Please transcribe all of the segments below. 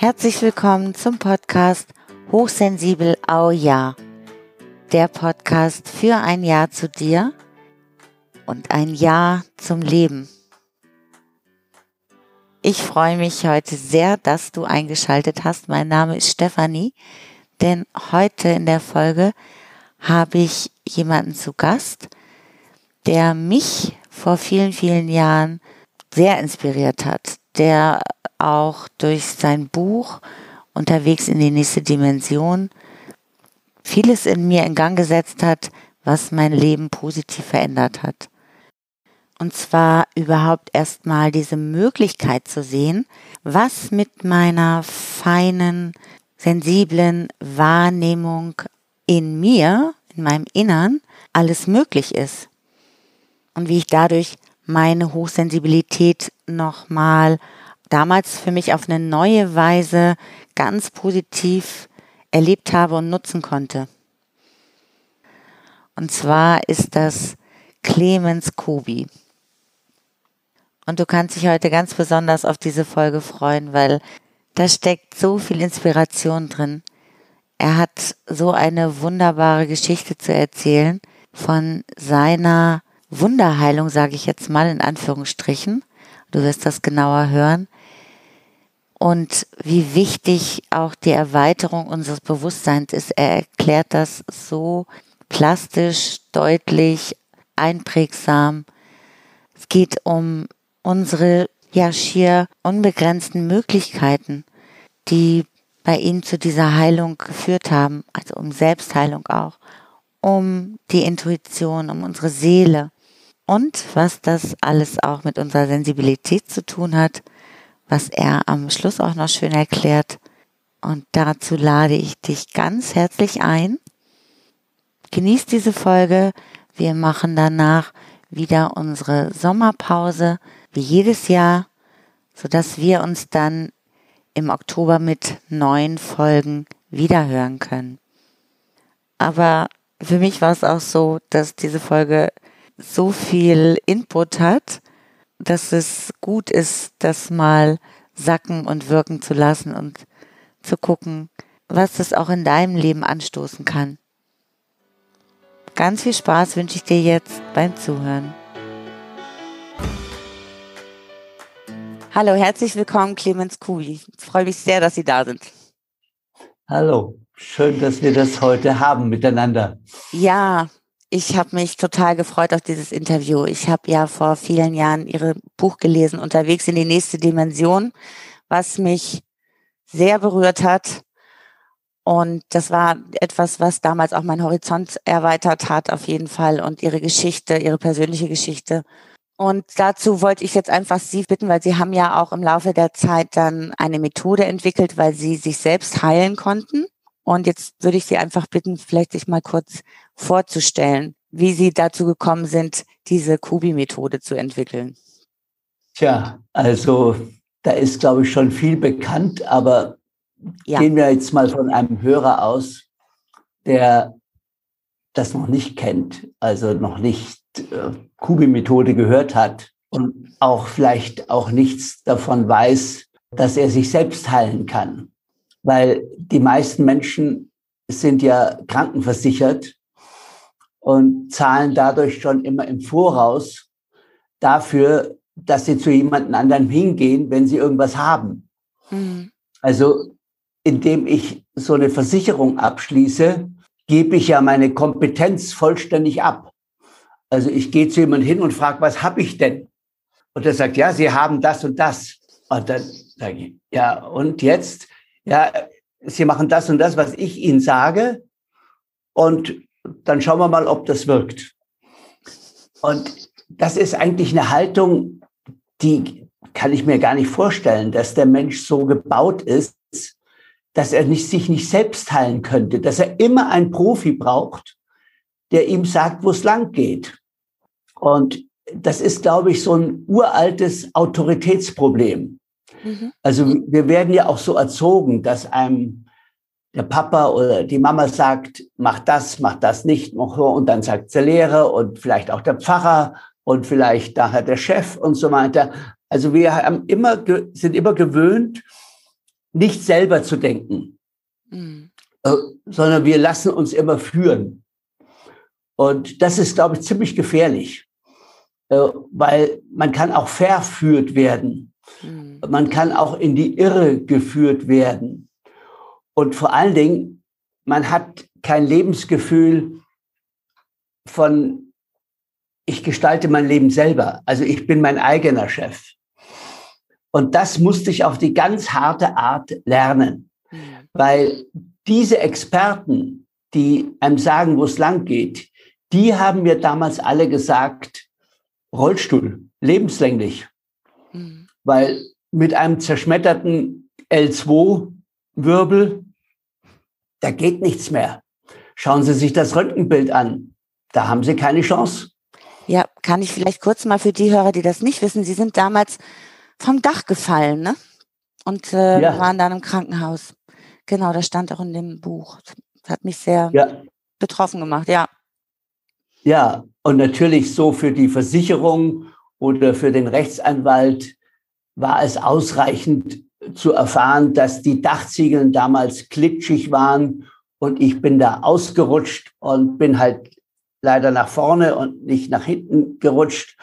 Herzlich willkommen zum Podcast Hochsensibel Au Ja. Der Podcast für ein Ja zu dir und ein Ja zum Leben. Ich freue mich heute sehr, dass du eingeschaltet hast. Mein Name ist Stefanie, denn heute in der Folge habe ich jemanden zu Gast, der mich vor vielen, vielen Jahren sehr inspiriert hat, der auch durch sein Buch Unterwegs in die nächste Dimension vieles in mir in Gang gesetzt hat, was mein Leben positiv verändert hat. Und zwar überhaupt erstmal diese Möglichkeit zu sehen, was mit meiner feinen, sensiblen Wahrnehmung in mir, in meinem Innern, alles möglich ist. Und wie ich dadurch meine Hochsensibilität nochmal damals für mich auf eine neue Weise ganz positiv erlebt habe und nutzen konnte. Und zwar ist das Clemens Kobi. Und du kannst dich heute ganz besonders auf diese Folge freuen, weil da steckt so viel Inspiration drin. Er hat so eine wunderbare Geschichte zu erzählen von seiner Wunderheilung, sage ich jetzt mal in Anführungsstrichen. Du wirst das genauer hören und wie wichtig auch die Erweiterung unseres Bewusstseins ist. Er erklärt das so plastisch, deutlich, einprägsam. Es geht um unsere ja schier unbegrenzten Möglichkeiten, die bei ihm zu dieser Heilung geführt haben, also um Selbstheilung auch, um die Intuition, um unsere Seele und was das alles auch mit unserer Sensibilität zu tun hat was er am Schluss auch noch schön erklärt. Und dazu lade ich dich ganz herzlich ein. Genieß diese Folge. Wir machen danach wieder unsere Sommerpause, wie jedes Jahr, sodass wir uns dann im Oktober mit neuen Folgen wiederhören können. Aber für mich war es auch so, dass diese Folge so viel Input hat, dass es gut ist, das mal sacken und wirken zu lassen und zu gucken, was das auch in deinem Leben anstoßen kann. Ganz viel Spaß wünsche ich dir jetzt beim Zuhören. Hallo, herzlich willkommen, Clemens Kubi. Ich freue mich sehr, dass Sie da sind. Hallo, schön, dass wir das heute haben miteinander. Ja, ich habe mich total gefreut auf dieses Interview. Ich habe ja vor vielen Jahren Ihre Buch gelesen, Unterwegs in die nächste Dimension, was mich sehr berührt hat. Und das war etwas, was damals auch mein Horizont erweitert hat, auf jeden Fall. Und Ihre Geschichte, Ihre persönliche Geschichte. Und dazu wollte ich jetzt einfach Sie bitten, weil Sie haben ja auch im Laufe der Zeit dann eine Methode entwickelt, weil Sie sich selbst heilen konnten. Und jetzt würde ich Sie einfach bitten, vielleicht sich mal kurz vorzustellen, wie Sie dazu gekommen sind, diese Kubi-Methode zu entwickeln. Tja, also da ist, glaube ich, schon viel bekannt, aber ja. gehen wir jetzt mal von einem Hörer aus, der das noch nicht kennt, also noch nicht äh, Kubi-Methode gehört hat und auch vielleicht auch nichts davon weiß, dass er sich selbst heilen kann weil die meisten Menschen sind ja krankenversichert und zahlen dadurch schon immer im Voraus dafür, dass sie zu jemandem anderen hingehen, wenn sie irgendwas haben. Mhm. Also indem ich so eine Versicherung abschließe, gebe ich ja meine Kompetenz vollständig ab. Also ich gehe zu jemandem hin und frage, was habe ich denn? Und er sagt, ja, Sie haben das und das. Und dann sage ich, ja, und jetzt? Ja, Sie machen das und das, was ich Ihnen sage, und dann schauen wir mal, ob das wirkt. Und das ist eigentlich eine Haltung, die kann ich mir gar nicht vorstellen, dass der Mensch so gebaut ist, dass er nicht, sich nicht selbst heilen könnte, dass er immer einen Profi braucht, der ihm sagt, wo es lang geht. Und das ist, glaube ich, so ein uraltes Autoritätsproblem. Mhm. Also wir werden ja auch so erzogen, dass einem der Papa oder die Mama sagt, mach das, mach das nicht, und dann sagt der Lehrer und vielleicht auch der Pfarrer und vielleicht nachher der Chef und so weiter. Also wir haben immer, sind immer gewöhnt, nicht selber zu denken, mhm. äh, sondern wir lassen uns immer führen. Und das ist, glaube ich, ziemlich gefährlich, äh, weil man kann auch verführt werden. Mhm. Man kann auch in die Irre geführt werden. Und vor allen Dingen, man hat kein Lebensgefühl von, ich gestalte mein Leben selber. Also ich bin mein eigener Chef. Und das musste ich auf die ganz harte Art lernen, mhm. weil diese Experten, die einem sagen, wo es lang geht, die haben mir damals alle gesagt, Rollstuhl, lebenslänglich. Weil mit einem zerschmetterten L2-Wirbel, da geht nichts mehr. Schauen Sie sich das Röntgenbild an. Da haben Sie keine Chance. Ja, kann ich vielleicht kurz mal für die Hörer, die das nicht wissen, Sie sind damals vom Dach gefallen, ne? Und äh, ja. waren dann im Krankenhaus. Genau, das stand auch in dem Buch. Das hat mich sehr ja. betroffen gemacht, ja. Ja, und natürlich so für die Versicherung oder für den Rechtsanwalt war es ausreichend zu erfahren, dass die Dachziegeln damals klitschig waren und ich bin da ausgerutscht und bin halt leider nach vorne und nicht nach hinten gerutscht,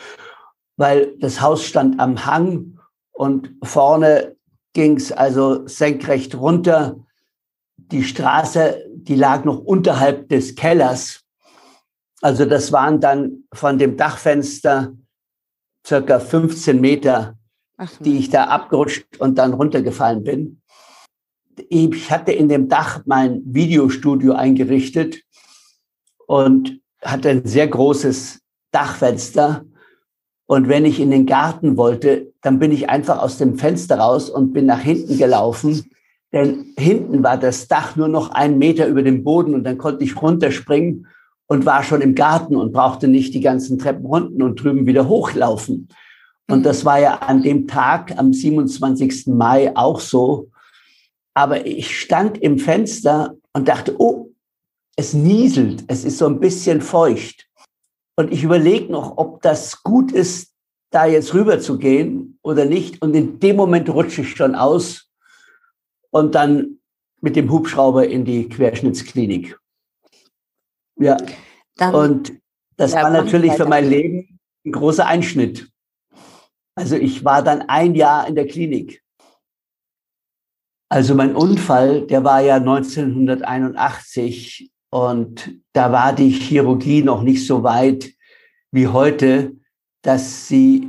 weil das Haus stand am Hang und vorne ging es also senkrecht runter. Die Straße, die lag noch unterhalb des Kellers. Also das waren dann von dem Dachfenster circa 15 Meter, Die ich da abgerutscht und dann runtergefallen bin. Ich hatte in dem Dach mein Videostudio eingerichtet und hatte ein sehr großes Dachfenster. Und wenn ich in den Garten wollte, dann bin ich einfach aus dem Fenster raus und bin nach hinten gelaufen. Denn hinten war das Dach nur noch einen Meter über dem Boden und dann konnte ich runterspringen und war schon im Garten und brauchte nicht die ganzen Treppen unten und drüben wieder hochlaufen. Und das war ja an dem Tag, am 27. Mai auch so. Aber ich stand im Fenster und dachte, oh, es nieselt, es ist so ein bisschen feucht. Und ich überlege noch, ob das gut ist, da jetzt rüber zu gehen oder nicht. Und in dem Moment rutsche ich schon aus und dann mit dem Hubschrauber in die Querschnittsklinik. Ja. Dann, und das ja, war natürlich für mein Leben ein großer Einschnitt. Also ich war dann ein Jahr in der Klinik. Also mein Unfall, der war ja 1981 und da war die Chirurgie noch nicht so weit wie heute, dass sie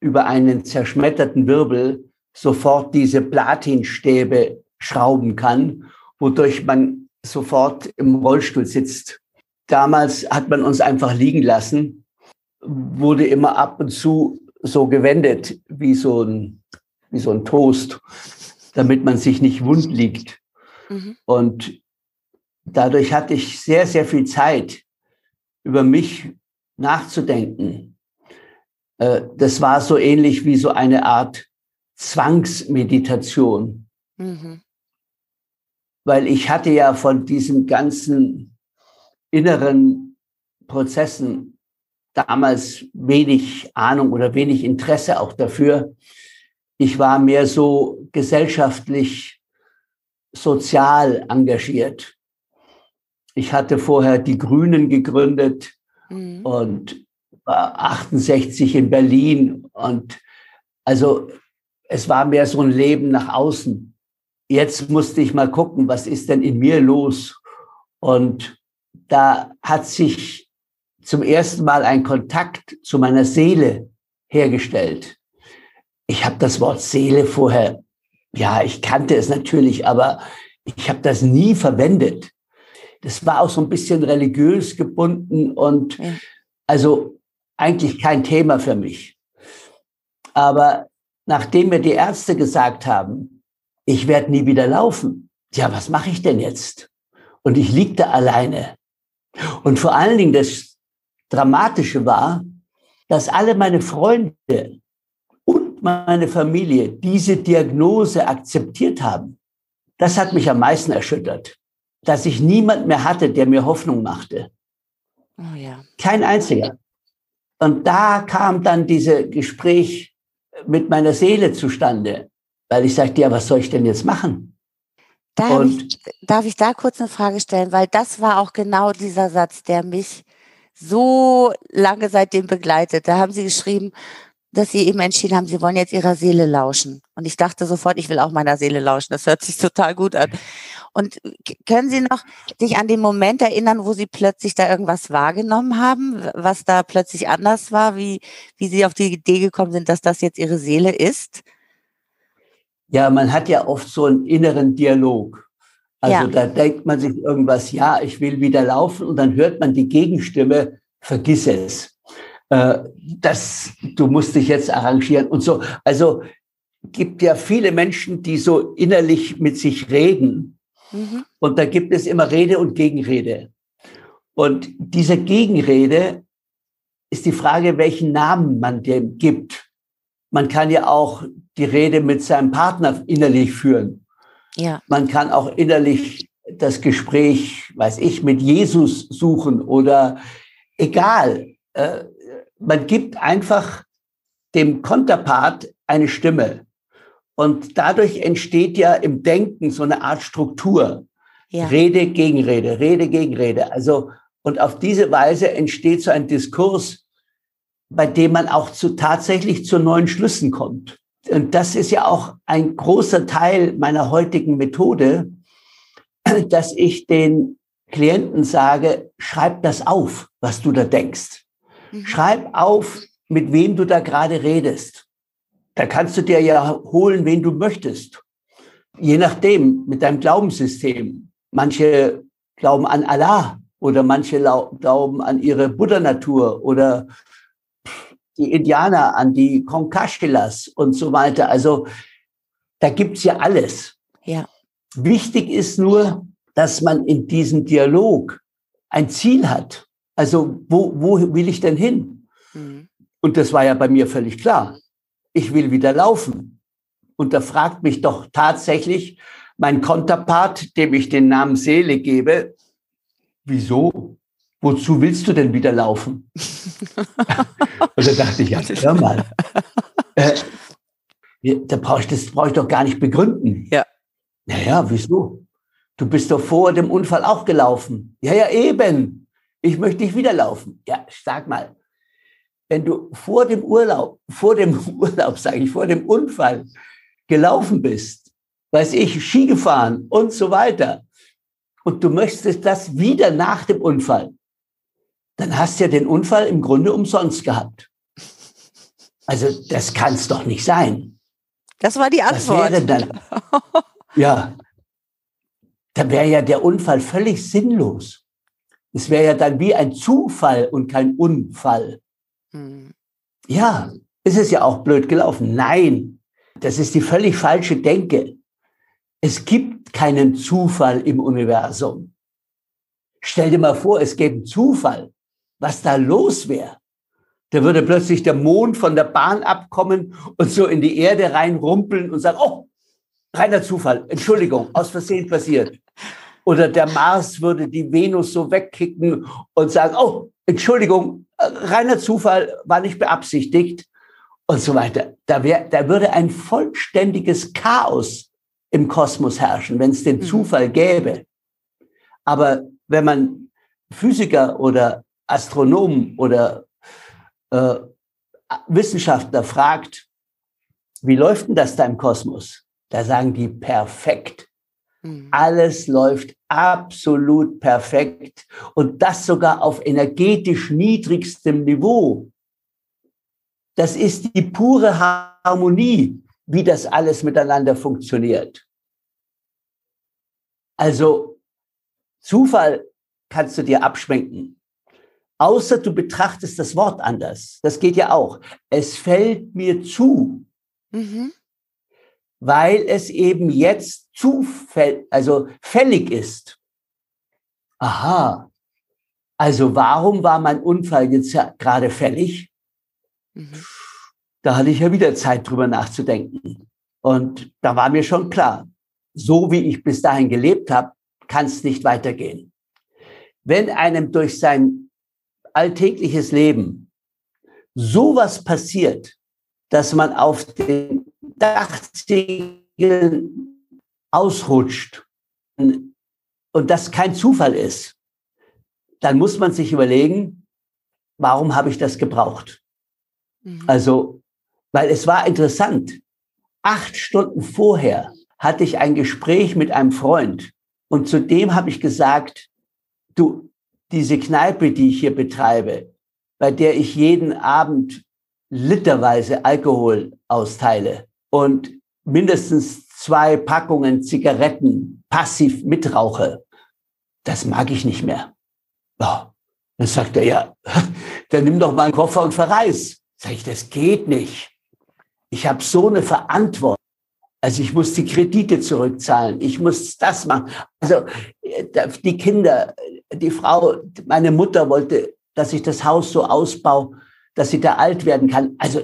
über einen zerschmetterten Wirbel sofort diese Platinstäbe schrauben kann, wodurch man sofort im Rollstuhl sitzt. Damals hat man uns einfach liegen lassen, wurde immer ab und zu so gewendet wie so ein, wie so ein Toast, damit man sich nicht wund liegt. Mhm. Und dadurch hatte ich sehr, sehr viel Zeit, über mich nachzudenken. Äh, das war so ähnlich wie so eine Art Zwangsmeditation. Mhm. Weil ich hatte ja von diesen ganzen inneren Prozessen damals wenig Ahnung oder wenig Interesse auch dafür. Ich war mehr so gesellschaftlich, sozial engagiert. Ich hatte vorher die Grünen gegründet mhm. und war 68 in Berlin. Und also es war mehr so ein Leben nach außen. Jetzt musste ich mal gucken, was ist denn in mir los? Und da hat sich zum ersten Mal ein Kontakt zu meiner Seele hergestellt. Ich habe das Wort Seele vorher, ja, ich kannte es natürlich, aber ich habe das nie verwendet das war auch so ein bisschen religiös gebunden und ja. also eigentlich kein Thema für mich. Aber nachdem mir die Ärzte gesagt haben, ich werde nie wieder laufen, ja, was mache ich denn jetzt? Und ich lieg da alleine. Und vor allen Dingen das Dramatische war, dass alle meine Freunde und meine Familie diese Diagnose akzeptiert haben. Das hat mich am meisten erschüttert dass ich niemand mehr hatte, der mir Hoffnung machte. Oh ja. Kein einziger. Und da kam dann dieses Gespräch mit meiner Seele zustande. Weil ich sagte, ja, was soll ich denn jetzt machen? Da ich, darf ich da kurz eine Frage stellen, weil das war auch genau dieser Satz, der mich so lange seitdem begleitet. Da haben Sie geschrieben, dass Sie eben entschieden haben, Sie wollen jetzt Ihrer Seele lauschen. Und ich dachte sofort, ich will auch meiner Seele lauschen. Das hört sich total gut an. Und können Sie noch sich an den Moment erinnern, wo Sie plötzlich da irgendwas wahrgenommen haben, was da plötzlich anders war, wie, wie Sie auf die Idee gekommen sind, dass das jetzt Ihre Seele ist? Ja, man hat ja oft so einen inneren Dialog. Also ja. da denkt man sich irgendwas, ja, ich will wieder laufen und dann hört man die Gegenstimme, vergiss es. Äh, das, du musst dich jetzt arrangieren und so. Also gibt ja viele Menschen, die so innerlich mit sich reden. Mhm. Und da gibt es immer Rede und Gegenrede. Und diese Gegenrede ist die Frage, welchen Namen man dem gibt. Man kann ja auch die Rede mit seinem Partner innerlich führen. Ja. Man kann auch innerlich das Gespräch, weiß ich, mit Jesus suchen oder egal. Äh, man gibt einfach dem Konterpart eine Stimme. Und dadurch entsteht ja im Denken so eine Art Struktur. Ja. Rede, Gegenrede, Rede, Gegenrede. Also, und auf diese Weise entsteht so ein Diskurs, bei dem man auch zu, tatsächlich zu neuen Schlüssen kommt. Und das ist ja auch ein großer Teil meiner heutigen Methode, dass ich den Klienten sage, schreib das auf, was du da denkst. Mhm. Schreib auf, mit wem du da gerade redest. Da kannst du dir ja holen, wen du möchtest. Je nachdem, mit deinem Glaubenssystem. Manche glauben an Allah oder manche glauben an ihre Buddha-Natur oder die Indianer an die Konkashilas und so weiter. Also da gibt's ja alles. Ja. Wichtig ist nur, dass man in diesem Dialog ein Ziel hat. Also wo, wo will ich denn hin? Mhm. Und das war ja bei mir völlig klar ich will wieder laufen. Und da fragt mich doch tatsächlich mein Konterpart, dem ich den Namen Seele gebe, wieso? Wozu willst du denn wieder laufen? Und da dachte ich, ja, hör mal. Äh, da brauche ich, das brauche ich doch gar nicht begründen. Ja. Naja, wieso? Du bist doch vor dem Unfall auch gelaufen. Ja, ja, eben. Ich möchte nicht wieder laufen. Ja, sag mal, wenn du vor dem Urlaub, vor dem Urlaub, sage ich, vor dem Unfall gelaufen bist, weiß ich, Ski gefahren und so weiter, und du möchtest das wieder nach dem Unfall, dann hast du ja den Unfall im Grunde umsonst gehabt. Also das kann es doch nicht sein. Das war die Antwort. Das wäre dann, ja, da wäre ja der Unfall völlig sinnlos. Es wäre ja dann wie ein Zufall und kein Unfall. Mhm. Ja, ist es ja auch blöd gelaufen. Nein, das ist die völlig falsche Denke. Es gibt keinen Zufall im Universum. Stell dir mal vor, es gäbe einen Zufall, was da los wäre. Da würde plötzlich der Mond von der Bahn abkommen und so in die Erde reinrumpeln und sagen, oh, reiner Zufall, Entschuldigung, aus Versehen passiert. Oder der Mars würde die Venus so wegkicken und sagen, oh, Entschuldigung, reiner Zufall war nicht beabsichtigt und so weiter. Da, wär, da würde ein vollständiges Chaos im Kosmos herrschen, wenn es den mhm. Zufall gäbe. Aber wenn man Physiker oder Astronomen oder äh, Wissenschaftler fragt, wie läuft denn das da im Kosmos? Da sagen die perfekt. Mhm. Alles läuft absolut perfekt und das sogar auf energetisch niedrigstem Niveau. Das ist die pure Harmonie, wie das alles miteinander funktioniert. Also Zufall kannst du dir abschwenken. Außer du betrachtest das Wort anders. Das geht ja auch. Es fällt mir zu. Mhm weil es eben jetzt zufällig, also fällig ist. Aha. Also warum war mein Unfall jetzt ja gerade fällig? Mhm. Da hatte ich ja wieder Zeit drüber nachzudenken. Und da war mir schon klar, so wie ich bis dahin gelebt habe, kann es nicht weitergehen. Wenn einem durch sein alltägliches Leben sowas passiert, dass man auf den Dachziegel Regeln ausrutscht und das kein Zufall ist, dann muss man sich überlegen, warum habe ich das gebraucht? Mhm. Also, weil es war interessant. Acht Stunden vorher hatte ich ein Gespräch mit einem Freund und zu dem habe ich gesagt, du, diese Kneipe, die ich hier betreibe, bei der ich jeden Abend literweise Alkohol austeile und mindestens zwei Packungen Zigaretten passiv mitrauche, das mag ich nicht mehr. Oh. Dann sagt er, ja, dann nimm doch mal einen Koffer und verreis. Sag ich, das geht nicht. Ich habe so eine Verantwortung. Also ich muss die Kredite zurückzahlen. Ich muss das machen. Also äh, die Kinder, die Frau, meine Mutter wollte, dass ich das Haus so ausbaue, dass sie da alt werden kann. Also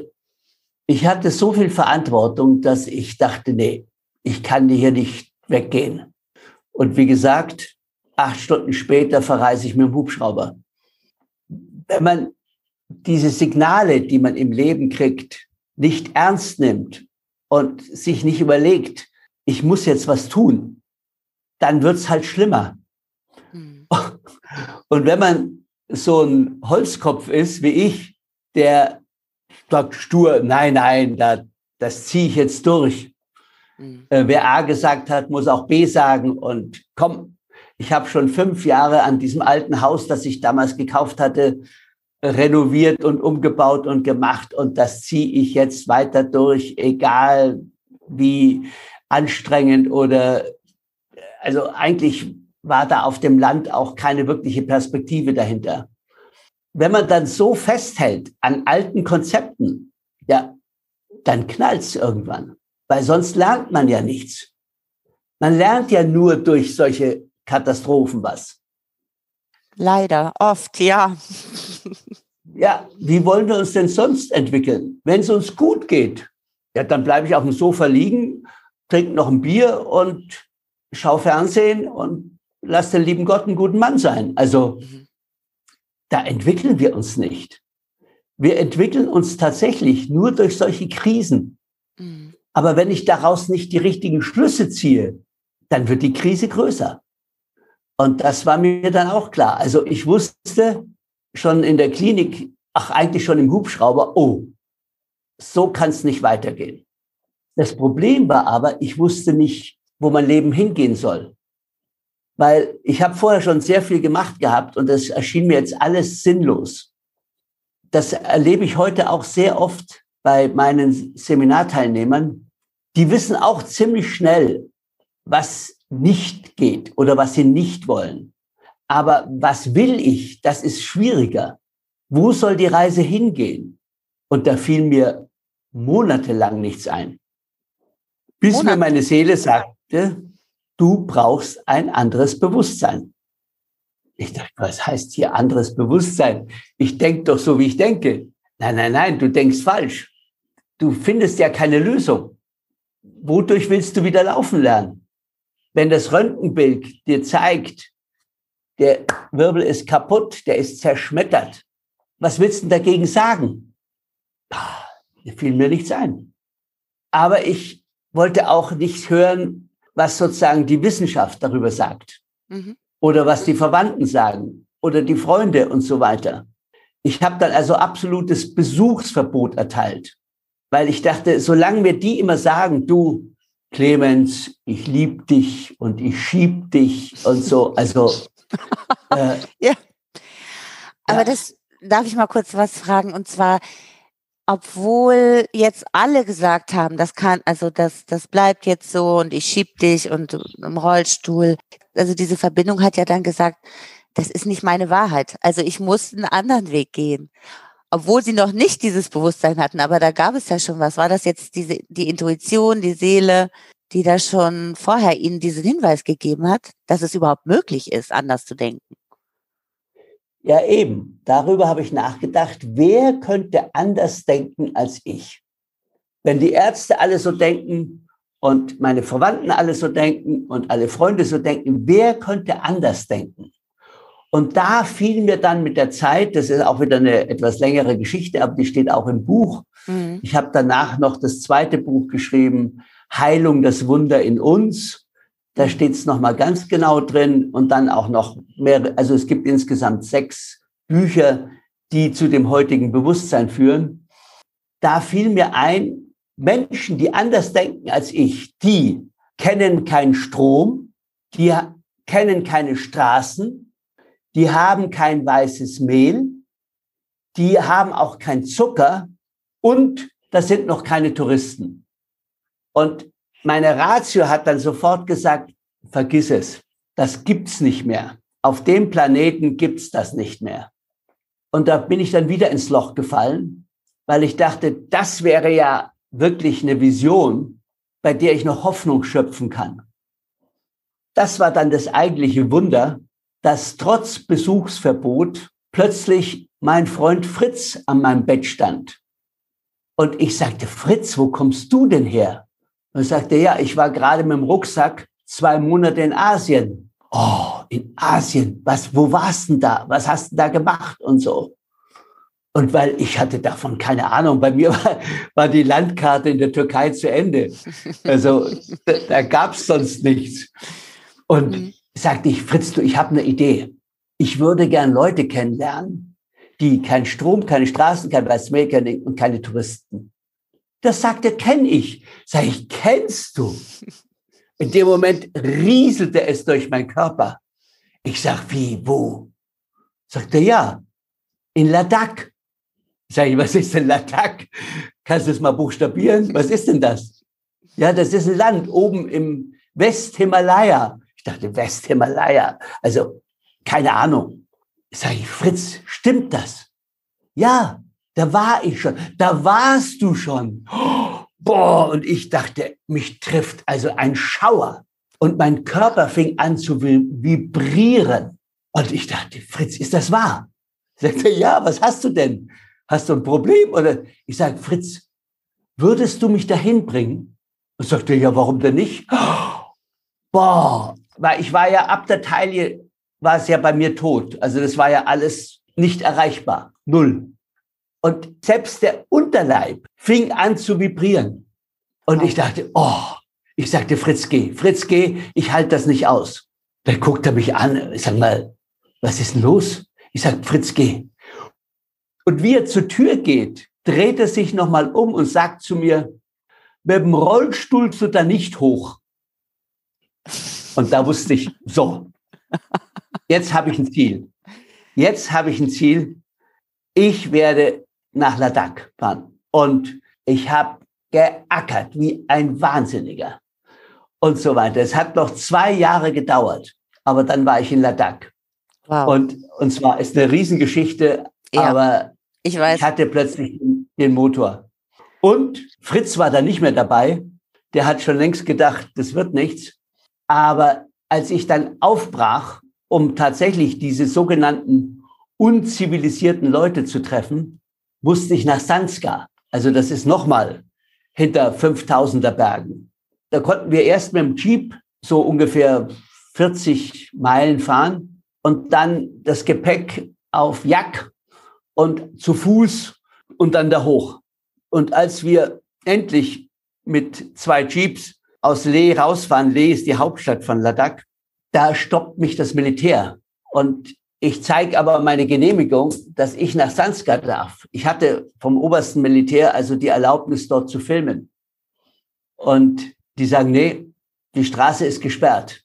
ich hatte so viel Verantwortung, dass ich dachte, nee, ich kann hier nicht weggehen. Und wie gesagt, acht Stunden später verreise ich mit dem Hubschrauber. Wenn man diese Signale, die man im Leben kriegt, nicht ernst nimmt und sich nicht überlegt, ich muss jetzt was tun, dann wird's halt schlimmer. Und wenn man so ein Holzkopf ist wie ich, der sagt stur, nein, nein, da, das ziehe ich jetzt durch. Mhm. Äh, wer A gesagt hat, muss auch B sagen. Und komm, ich habe schon fünf Jahre an diesem alten Haus, das ich damals gekauft hatte, renoviert und umgebaut und gemacht. Und das ziehe ich jetzt weiter durch, egal wie anstrengend oder, also eigentlich war da auf dem Land auch keine wirkliche Perspektive dahinter. Wenn man dann so festhält an alten Konzepten, ja, dann knallt's irgendwann, weil sonst lernt man ja nichts. Man lernt ja nur durch solche Katastrophen was. Leider, oft, ja. Ja, wie wollen wir uns denn sonst entwickeln? Wenn es uns gut geht, ja, dann bleibe ich auf dem Sofa liegen, trinke noch ein Bier und schaue Fernsehen und lass den lieben Gott einen guten Mann sein. Also mhm. da entwickeln wir uns nicht. Wir entwickeln uns tatsächlich nur durch solche Krisen. Mhm. Aber wenn ich daraus nicht die richtigen Schlüsse ziehe, dann wird die Krise größer. Und das war mir dann auch klar. Also ich wusste schon in der Klinik, ach eigentlich schon im Hubschrauber, oh, so kann es nicht weitergehen. Das Problem war aber, ich wusste nicht, wo mein Leben hingehen soll. Weil ich habe vorher schon sehr viel gemacht gehabt und das erschien mir jetzt alles sinnlos. Das erlebe ich heute auch sehr oft bei meinen Seminarteilnehmern. Die wissen auch ziemlich schnell, was nicht geht oder was sie nicht wollen. Aber was will ich, das ist schwieriger. Wo soll die Reise hingehen? Und da fiel mir monatelang nichts ein. Bis Monate. mir meine Seele sagte, du brauchst ein anderes Bewusstsein. Ich dachte, was heißt hier anderes Bewusstsein? Ich denke doch so, wie ich denke. Nein, nein, nein, du denkst falsch. Du findest ja keine Lösung. Wodurch willst du wieder laufen lernen? wenn das Röntgenbild dir zeigt, der Wirbel ist kaputt, der ist zerschmettert, was willst du dagegen sagen? Mir fiel mir nichts ein. Aber ich wollte auch nicht hören, was sozusagen die Wissenschaft darüber sagt. Mhm. Oder was die Verwandten sagen. Oder die Freunde und so weiter. Ich habe dann also absolutes Besuchsverbot erteilt. Weil ich dachte, solange mir die immer sagen, du, Clemens, ich lieb dich und ich schieb dich und so. Also äh, ja. Aber ja. das darf ich mal kurz was fragen und zwar, obwohl jetzt alle gesagt haben, das kann, also das, das bleibt jetzt so und ich schieb dich und im Rollstuhl. Also diese Verbindung hat ja dann gesagt, das ist nicht meine Wahrheit. Also ich muss einen anderen Weg gehen obwohl sie noch nicht dieses Bewusstsein hatten, aber da gab es ja schon was. War das jetzt diese, die Intuition, die Seele, die da schon vorher ihnen diesen Hinweis gegeben hat, dass es überhaupt möglich ist, anders zu denken? Ja, eben. Darüber habe ich nachgedacht. Wer könnte anders denken als ich? Wenn die Ärzte alle so denken und meine Verwandten alle so denken und alle Freunde so denken, wer könnte anders denken? Und da fiel mir dann mit der Zeit, das ist auch wieder eine etwas längere Geschichte, aber die steht auch im Buch. Mhm. Ich habe danach noch das zweite Buch geschrieben, Heilung, das Wunder in uns. Da steht es nochmal ganz genau drin und dann auch noch mehr. Also es gibt insgesamt sechs Bücher, die zu dem heutigen Bewusstsein führen. Da fiel mir ein, Menschen, die anders denken als ich, die kennen keinen Strom, die kennen keine Straßen, die haben kein weißes Mehl, die haben auch kein Zucker und das sind noch keine Touristen. Und meine Ratio hat dann sofort gesagt, vergiss es, das gibt's nicht mehr. Auf dem Planeten gibt's das nicht mehr. Und da bin ich dann wieder ins Loch gefallen, weil ich dachte, das wäre ja wirklich eine Vision, bei der ich noch Hoffnung schöpfen kann. Das war dann das eigentliche Wunder, dass trotz Besuchsverbot plötzlich mein Freund Fritz an meinem Bett stand. Und ich sagte, Fritz, wo kommst du denn her? Und sagte, ja, ich war gerade mit dem Rucksack zwei Monate in Asien. Oh, in Asien. Was, wo warst denn da? Was hast du da gemacht und so? Und weil ich hatte davon keine Ahnung, bei mir war, war die Landkarte in der Türkei zu Ende. Also da, da gab es sonst nichts. Und mhm. sagte ich, Fritz, du, ich habe eine Idee. Ich würde gern Leute kennenlernen, die kein Strom, keine Straßen, kein Weißmehl und keine Touristen. Das sagt er, kenne ich. Sag ich, kennst du? In dem Moment rieselte es durch meinen Körper. Ich sag, wie, wo? Sagt er, ja, in Ladakh. Sag ich, was ist denn Ladakh? Kannst du es mal buchstabieren? Was ist denn das? Ja, das ist ein Land oben im Westhimalaya. Ich dachte, Westhimalaya. Also, keine Ahnung. Sag ich, Fritz, stimmt das? Ja, da war ich schon. Da warst du schon. boah, und ich dachte, mich trifft also ein Schauer. Und mein Körper fing an zu vibrieren. Und ich dachte, Fritz, ist das wahr? Sagte, ja, was hast du denn? Hast du ein Problem? Oder ich sage, Fritz, würdest du mich dahin bringen? Und sagte, ja, warum denn nicht? Boah, weil ich war ja ab der Taille, war es ja bei mir tot. Also das war ja alles nicht erreichbar. Null. Und selbst der Unterleib fing an zu vibrieren. Und ich dachte, oh, ich sagte, Fritz, geh, Fritz, geh, ich halte das nicht aus. Da guckt er mich an, ich sag mal, was ist denn los? Ich sag, Fritz, geh. Und wie er zur Tür geht, dreht er sich nochmal um und sagt zu mir, mit dem Rollstuhl zu da nicht hoch. Und da wusste ich, so, jetzt habe ich ein Ziel. Jetzt habe ich ein Ziel. Ich werde nach Ladakh fahren. Und ich habe geackert wie ein Wahnsinniger und so weiter. Es hat noch zwei Jahre gedauert, aber dann war ich in Ladakh. Wow. Und, und zwar ist eine Riesengeschichte, ja, aber ich, weiß. ich hatte plötzlich den Motor. Und Fritz war da nicht mehr dabei. Der hat schon längst gedacht, das wird nichts. Aber als ich dann aufbrach, um tatsächlich diese sogenannten unzivilisierten Leute zu treffen, musste ich nach Sanska. Also das ist nochmal hinter 5000er Bergen. Da konnten wir erst mit dem Jeep so ungefähr 40 Meilen fahren und dann das Gepäck auf Jack und zu Fuß und dann da hoch. Und als wir endlich mit zwei Jeeps aus Leh rausfahren. Leh ist die Hauptstadt von Ladakh. Da stoppt mich das Militär. Und ich zeige aber meine Genehmigung, dass ich nach Sanskar darf. Ich hatte vom obersten Militär also die Erlaubnis, dort zu filmen. Und die sagen, nee, die Straße ist gesperrt.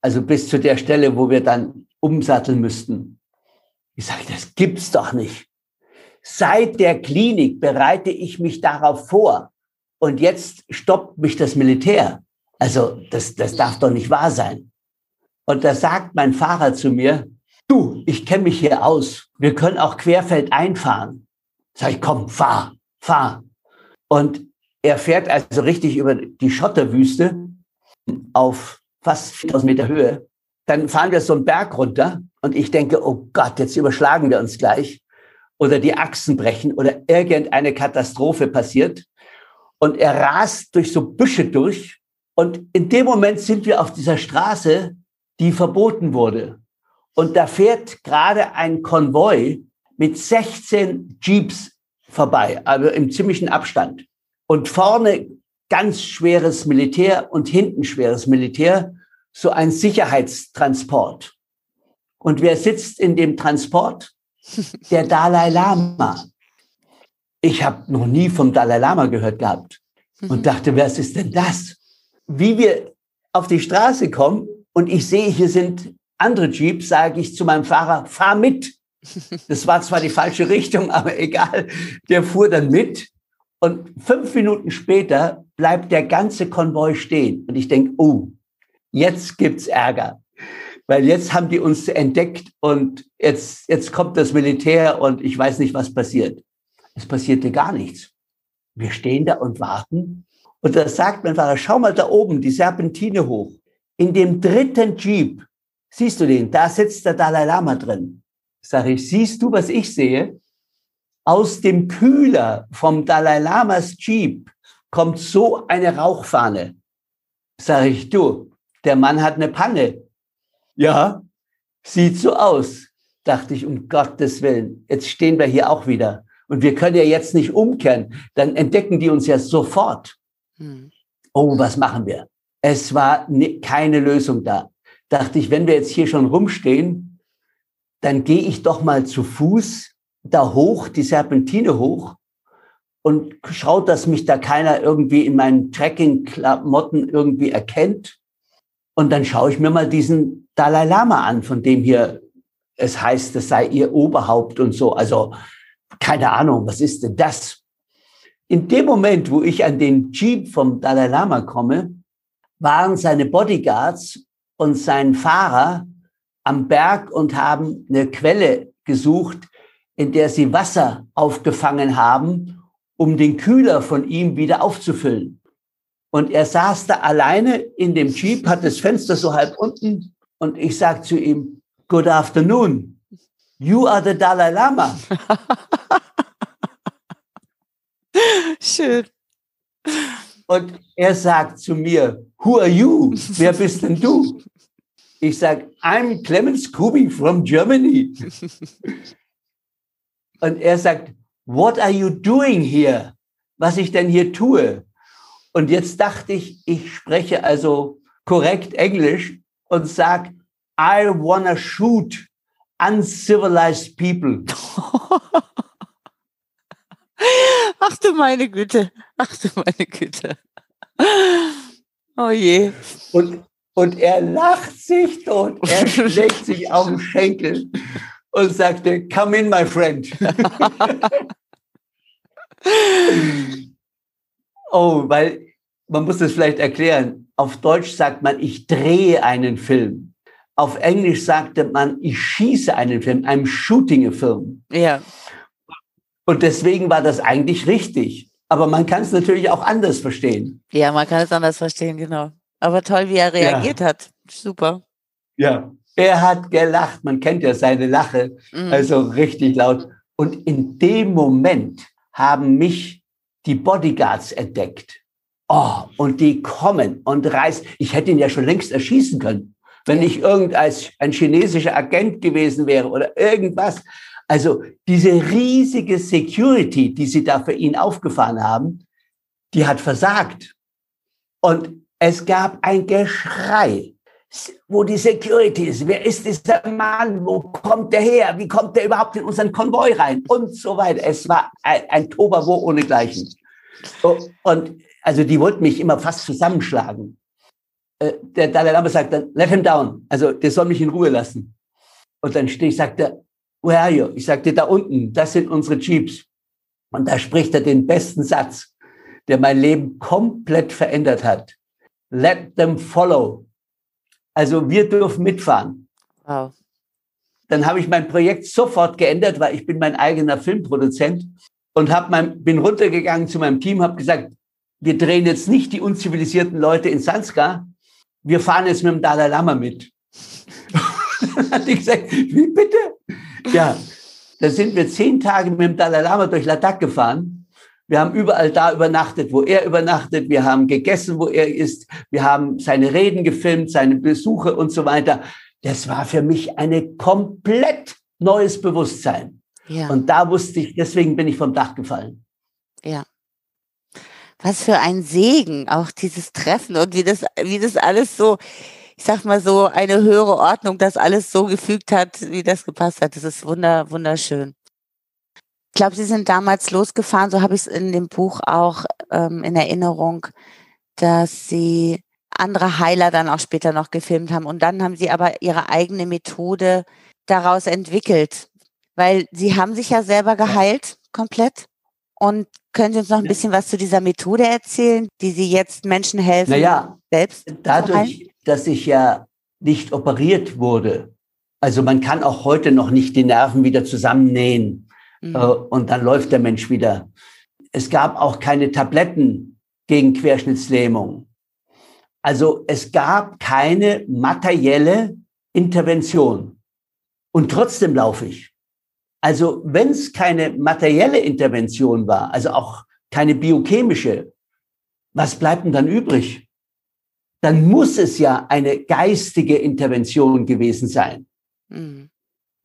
Also bis zu der Stelle, wo wir dann umsatteln müssten. Ich sage, das gibt's doch nicht. Seit der Klinik bereite ich mich darauf vor und jetzt stoppt mich das Militär. Also das, das darf doch nicht wahr sein. Und da sagt mein Fahrer zu mir, du, ich kenne mich hier aus, wir können auch querfeld einfahren. Sag ich, komm, fahr, fahr. Und er fährt also richtig über die Schotterwüste auf fast 4000 Meter Höhe. Dann fahren wir so einen Berg runter und ich denke, oh Gott, jetzt überschlagen wir uns gleich oder die Achsen brechen oder irgendeine Katastrophe passiert und er rast durch so Büsche durch. Und in dem Moment sind wir auf dieser Straße, die verboten wurde. Und da fährt gerade ein Konvoi mit 16 Jeeps vorbei, also im ziemlichen Abstand. Und vorne ganz schweres Militär und hinten schweres Militär, so ein Sicherheitstransport. Und wer sitzt in dem Transport? Der Dalai Lama. Ich habe noch nie vom Dalai Lama gehört gehabt und mhm. dachte, was ist denn das? Wie wir auf die Straße kommen und ich sehe, hier sind andere Jeeps, sage ich zu meinem Fahrer, fahr mit. Das war zwar die falsche Richtung, aber egal. Der fuhr dann mit und fünf Minuten später bleibt der ganze Konvoi stehen. Und ich denke, oh, jetzt gibt's Ärger. Weil jetzt haben die uns entdeckt und jetzt, jetzt kommt das Militär und ich weiß nicht, was passiert. Es passierte gar nichts. Wir stehen da und warten. Und da sagt mein Fahrer, schau mal da oben, die Serpentine hoch. In dem dritten Jeep, siehst du den, da sitzt der Dalai Lama drin. Sag ich, siehst du, was ich sehe? Aus dem Kühler vom Dalai Lamas Jeep kommt so eine Rauchfahne. Sag ich, du, der Mann hat eine Panne. Ja, sieht so aus. Dachte ich, um Gottes Willen, jetzt stehen wir hier auch wieder. Und wir können ja jetzt nicht umkehren. Dann entdecken die uns ja sofort. Hm. Oh, was machen wir? Es war ne, keine Lösung da. Dachte ich, wenn wir jetzt hier schon rumstehen, dann gehe ich doch mal zu Fuß da hoch, die Serpentine hoch und schaut, dass mich da keiner irgendwie in meinen Trekking-Klamotten irgendwie erkennt. Und dann schaue ich mir mal diesen Dalai Lama an, von dem hier es heißt, es sei ihr Oberhaupt und so. Also keine Ahnung, was ist denn das? In dem Moment, wo ich an den Jeep vom Dalai Lama komme, waren seine Bodyguards und sein Fahrer am Berg und haben eine Quelle gesucht, in der sie Wasser aufgefangen haben, um den Kühler von ihm wieder aufzufüllen. Und er saß da alleine in dem Jeep, hat das Fenster so halb unten und ich sag zu ihm, Good afternoon. You are the Dalai Lama. Schön. Und er sagt zu mir, Who are you? Wer bist denn du? Ich sage, I'm Clemens Kubi from Germany. Und er sagt, What are you doing here? Was ich denn hier tue? Und jetzt dachte ich, ich spreche also korrekt Englisch und sage, I wanna shoot uncivilized people. Ach du meine Güte. Ach du meine Güte. Oh je. Und, und er lacht sich tot. Er schlägt sich auf den Schenkel und sagte, come in, my friend. oh, weil man muss es vielleicht erklären. Auf Deutsch sagt man, ich drehe einen Film. Auf Englisch sagte man, ich schieße einen Film, I'm shooting a film. Ja. Und deswegen war das eigentlich richtig. Aber man kann es natürlich auch anders verstehen. Ja, man kann es anders verstehen, genau. Aber toll, wie er reagiert ja. hat. Super. Ja, er hat gelacht. Man kennt ja seine Lache. Mhm. Also richtig laut. Und in dem Moment haben mich die Bodyguards entdeckt. Oh, und die kommen und reißen. Ich hätte ihn ja schon längst erschießen können. Wenn ich irgendein ein chinesischer Agent gewesen wäre oder irgendwas. Also diese riesige Security, die sie da für ihn aufgefahren haben, die hat versagt. Und es gab ein Geschrei, wo die Security ist. Wer ist dieser Mann? Wo kommt der her? Wie kommt der überhaupt in unseren Konvoi rein? Und so weiter. Es war ein, ein Toberwo ohnegleichen. Und also die wollten mich immer fast zusammenschlagen. Äh, der Dalai Lama sagt dann, let him down. Also der soll mich in Ruhe lassen. Und dann stehe ich, sagt er, where are you? Ich sagte, da unten, das sind unsere Jeeps. Und da spricht er den besten Satz, der mein Leben komplett verändert hat. Let them follow. Also wir dürfen mitfahren. Wow. Dann habe ich mein Projekt sofort geändert, weil ich bin mein eigener Filmproduzent und hab mein, bin runtergegangen zu meinem Team, habe gesagt, wir drehen jetzt nicht die unzivilisierten Leute in Sanskar, wir fahren jetzt mit dem Dalai Lama mit. Dann hat die gesagt, wie bitte? Ja, da sind wir zehn Tage mit dem Dalai Lama durch Ladakh gefahren. Wir haben überall da übernachtet, wo er übernachtet. Wir haben gegessen, wo er ist. Wir haben seine Reden gefilmt, seine Besuche und so weiter. Das war für mich ein komplett neues Bewusstsein. Ja. Und da wusste ich, deswegen bin ich vom Dach gefallen. Ja. was für ein Segen, auch dieses Treffen und wie das, wie das alles so, ich sag mal so, eine höhere Ordnung, das alles so gefügt hat, wie das gepasst hat. Das ist wunder, wunderschön. Ich glaube, Sie sind damals losgefahren, so habe ich es in dem Buch auch ähm, in Erinnerung, dass Sie andere Heiler dann auch später noch gefilmt haben. Und dann haben Sie aber Ihre eigene Methode daraus entwickelt, weil Sie haben sich ja selber geheilt, komplett. Und können Sie uns noch ein bisschen was zu dieser Methode erzählen, die Sie jetzt Menschen helfen, naja, selbst dadurch, dass ich ja nicht operiert wurde, also man kann auch heute noch nicht die Nerven wieder zusammennähen mhm. äh, und dann läuft der Mensch wieder. Es gab auch keine Tabletten gegen Querschnittslähmung. Also es gab keine materielle Intervention. Und trotzdem laufe ich. Also wenn es keine materielle Intervention war, also auch keine biochemische, was bleibt denn dann übrig? Dann muss es ja eine geistige Intervention gewesen sein. Mhm.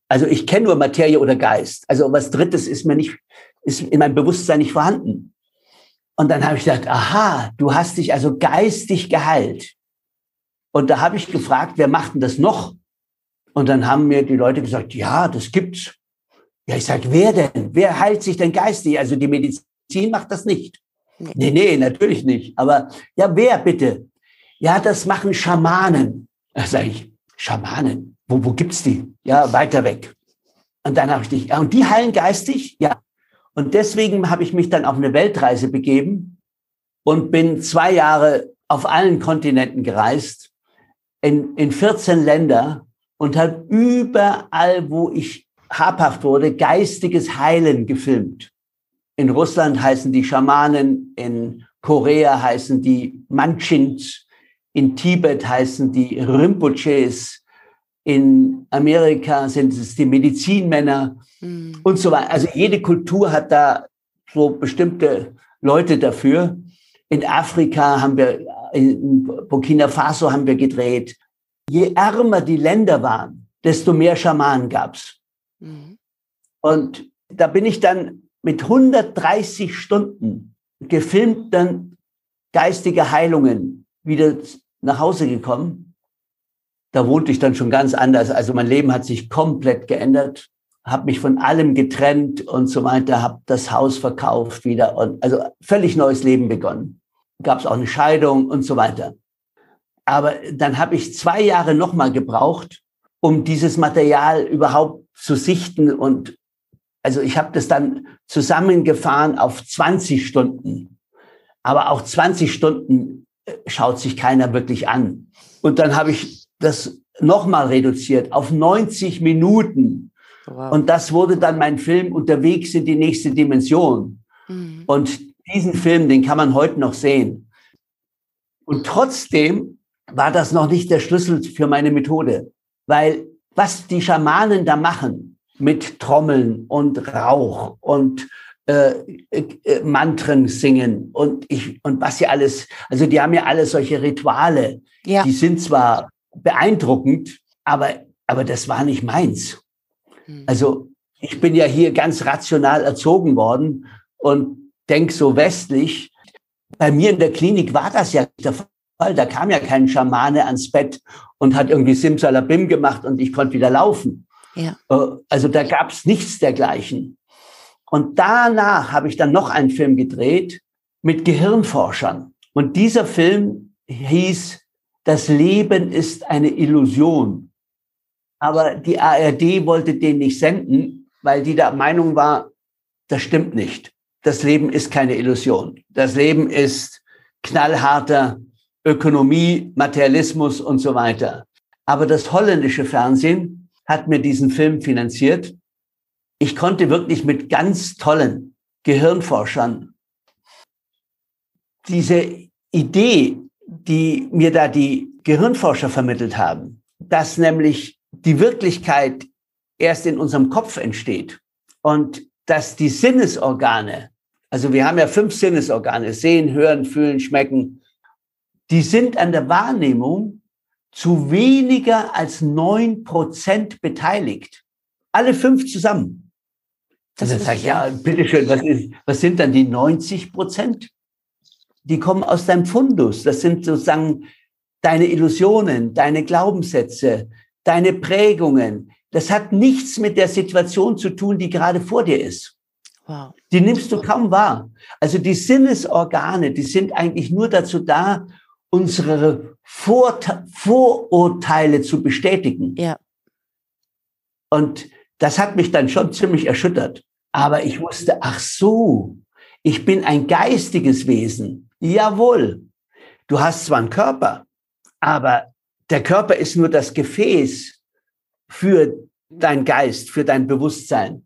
Also ich kenne nur Materie oder Geist. Also was Drittes ist mir nicht, ist in meinem Bewusstsein nicht vorhanden. Und dann habe ich gedacht, aha, du hast dich also geistig geheilt. Und da habe ich gefragt, wer macht denn das noch? Und dann haben mir die Leute gesagt, ja, das gibt's. Ja, ich sage, wer denn? Wer heilt sich denn geistig? Also die Medizin macht das nicht. Nee. nee, nee, natürlich nicht. Aber ja, wer bitte? Ja, das machen Schamanen. Da sage ich, Schamanen? Wo, wo gibt's die? Ja, weiter weg. Und dann habe ich dich, ja, und die heilen geistig? Ja. Und deswegen habe ich mich dann auf eine Weltreise begeben und bin zwei Jahre auf allen Kontinenten gereist, in, in 14 Länder und habe überall, wo ich habhaft wurde, geistiges Heilen gefilmt. In Russland heißen die Schamanen, in Korea heißen die Manchins, in Tibet heißen die Rinpoches, in Amerika sind es die Medizinmänner mhm. und so weiter. Also jede Kultur hat da so bestimmte Leute dafür. In Afrika haben wir, in Burkina Faso haben wir gedreht. Je ärmer die Länder waren, desto mehr Schamanen gab's. Mhm. Und da bin ich dann mit 130 Stunden gefilmten geistige Heilungen wieder nach Hause gekommen. Da wohnte ich dann schon ganz anders. Also mein Leben hat sich komplett geändert, habe mich von allem getrennt und so weiter, habe das Haus verkauft wieder und also völlig neues Leben begonnen. Gab es auch eine Scheidung und so weiter. Aber dann habe ich zwei Jahre nochmal gebraucht, um dieses Material überhaupt zu sichten. Und also ich habe das dann zusammengefahren auf 20 Stunden. Aber auch 20 Stunden schaut sich keiner wirklich an. Und dann habe ich das nochmal reduziert auf 90 Minuten. Wow. Und das wurde dann mein Film Unterwegs in die nächste Dimension. Mhm. Und diesen Film, den kann man heute noch sehen. Und trotzdem war das noch nicht der Schlüssel für meine Methode, weil was die Schamanen da machen mit Trommeln und Rauch und äh, äh, Mantren singen und ich und was sie alles, also die haben ja alle solche Rituale. Ja. Die sind zwar beeindruckend, aber aber das war nicht meins. Hm. Also ich bin ja hier ganz rational erzogen worden und denk so westlich. Bei mir in der Klinik war das ja der Fall. Da kam ja kein Schamane ans Bett und hat irgendwie Simsalabim gemacht und ich konnte wieder laufen. Ja. Äh, also da gab es nichts dergleichen. Und danach habe ich dann noch einen Film gedreht mit Gehirnforschern. Und dieser Film hieß Das Leben ist eine Illusion. Aber die ARD wollte den nicht senden, weil die der Meinung war, das stimmt nicht. Das Leben ist keine Illusion. Das Leben ist knallharter Ökonomie, Materialismus und so weiter. Aber das holländische Fernsehen hat mir diesen Film finanziert. Ich konnte wirklich mit ganz tollen Gehirnforschern diese Idee, die mir da die Gehirnforscher vermittelt haben, dass nämlich die Wirklichkeit erst in unserem Kopf entsteht und dass die Sinnesorgane, also wir haben ja fünf Sinnesorgane, sehen, hören, fühlen, schmecken, die sind an der Wahrnehmung zu weniger als neun Prozent beteiligt. Alle fünf zusammen. Das und dann sage ich, ja, bitteschön, was, ist, was sind dann die 90 Prozent? die kommen aus deinem Fundus. Das sind sozusagen deine Illusionen, deine Glaubenssätze, deine Prägungen. Das hat nichts mit der Situation zu tun, die gerade vor dir ist. Wow. Die nimmst du kaum wahr. Also die Sinnesorgane, die sind eigentlich nur dazu da, unsere Vor Vorurteile zu bestätigen. Ja. Und das hat mich dann schon ziemlich erschüttert. Aber ich wusste, ach so, ich bin ein geistiges Wesen. Jawohl. Du hast zwar einen Körper, aber der Körper ist nur das Gefäß für dein Geist, für dein Bewusstsein.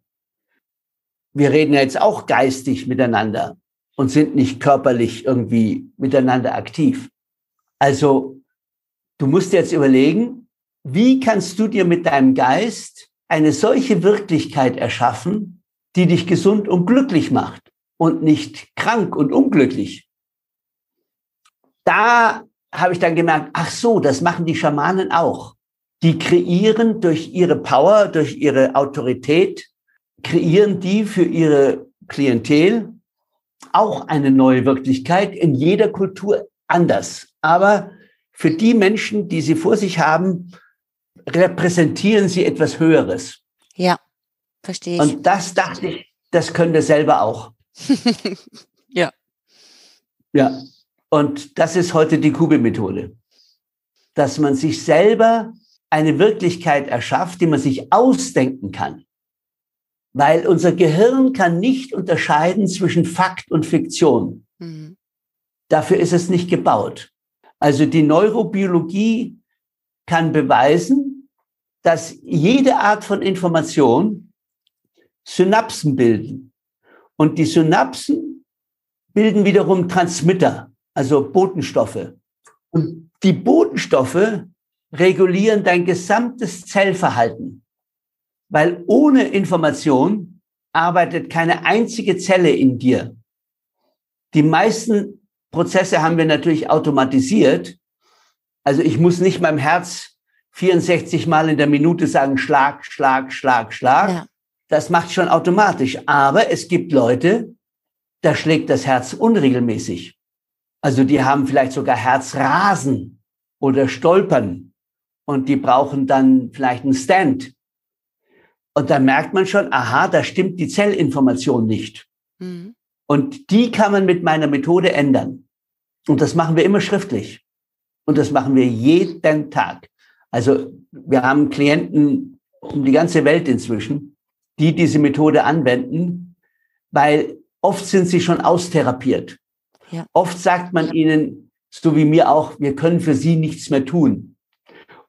Wir reden ja jetzt auch geistig miteinander und sind nicht körperlich irgendwie miteinander aktiv. Also, du musst jetzt überlegen, wie kannst du dir mit deinem Geist eine solche Wirklichkeit erschaffen, die dich gesund und glücklich macht und nicht krank und unglücklich. Da habe ich dann gemerkt, ach so, das machen die Schamanen auch. Die kreieren durch ihre Power, durch ihre Autorität, kreieren die für ihre Klientel auch eine neue Wirklichkeit in jeder Kultur anders. Aber für die Menschen, die sie vor sich haben, repräsentieren sie etwas Höheres. Ja, verstehe ich. Und das dachte ich, das können wir selber auch. ja. Ja. Und das ist heute die Kugelmethode. Dass man sich selber eine Wirklichkeit erschafft, die man sich ausdenken kann. Weil unser Gehirn kann nicht unterscheiden zwischen Fakt und Fiktion. Mhm. Dafür ist es nicht gebaut. Also die Neurobiologie kann beweisen, dass jede Art von Information Synapsen bilden. Und die Synapsen bilden wiederum Transmitter, also Botenstoffe. Und die Botenstoffe regulieren dein gesamtes Zellverhalten. Weil ohne Information arbeitet keine einzige Zelle in dir. Die meisten Prozesse haben wir natürlich automatisiert. Also ich muss nicht meinem Herz 64 Mal in der Minute sagen, Schlag, Schlag, Schlag, Schlag. Ja. Das macht schon automatisch. Aber es gibt Leute, da schlägt das Herz unregelmäßig. Also die haben vielleicht sogar Herzrasen oder Stolpern und die brauchen dann vielleicht einen Stand. Und da merkt man schon, aha, da stimmt die Zellinformation nicht. Mhm. Und die kann man mit meiner Methode ändern. Und das machen wir immer schriftlich. Und das machen wir jeden Tag. Also wir haben Klienten um die ganze Welt inzwischen, die diese Methode anwenden, weil oft sind sie schon austherapiert. Ja. Oft sagt man ihnen, so wie mir auch, wir können für sie nichts mehr tun.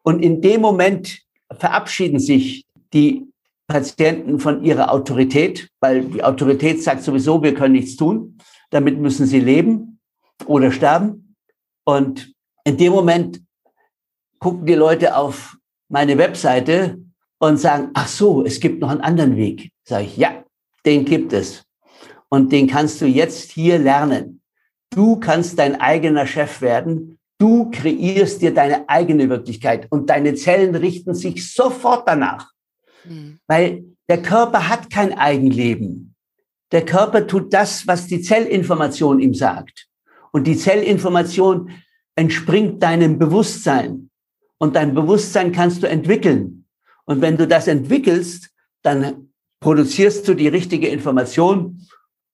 Und in dem Moment verabschieden sich die Patienten von ihrer Autorität, weil die Autorität sagt sowieso, wir können nichts tun. Damit müssen sie leben oder sterben. Und in dem Moment gucken die Leute auf meine Webseite und sagen, ach so, es gibt noch einen anderen Weg. Sage ich, ja, den gibt es. Und den kannst du jetzt hier lernen. Du kannst dein eigener Chef werden. Du kreierst dir deine eigene Wirklichkeit und deine Zellen richten sich sofort danach. Mhm. Weil der Körper hat kein Eigenleben. Der Körper tut das, was die Zellinformation ihm sagt. Und die Zellinformation entspringt deinem Bewusstsein. Und dein Bewusstsein kannst du entwickeln. Und wenn du das entwickelst, dann produzierst du die richtige Information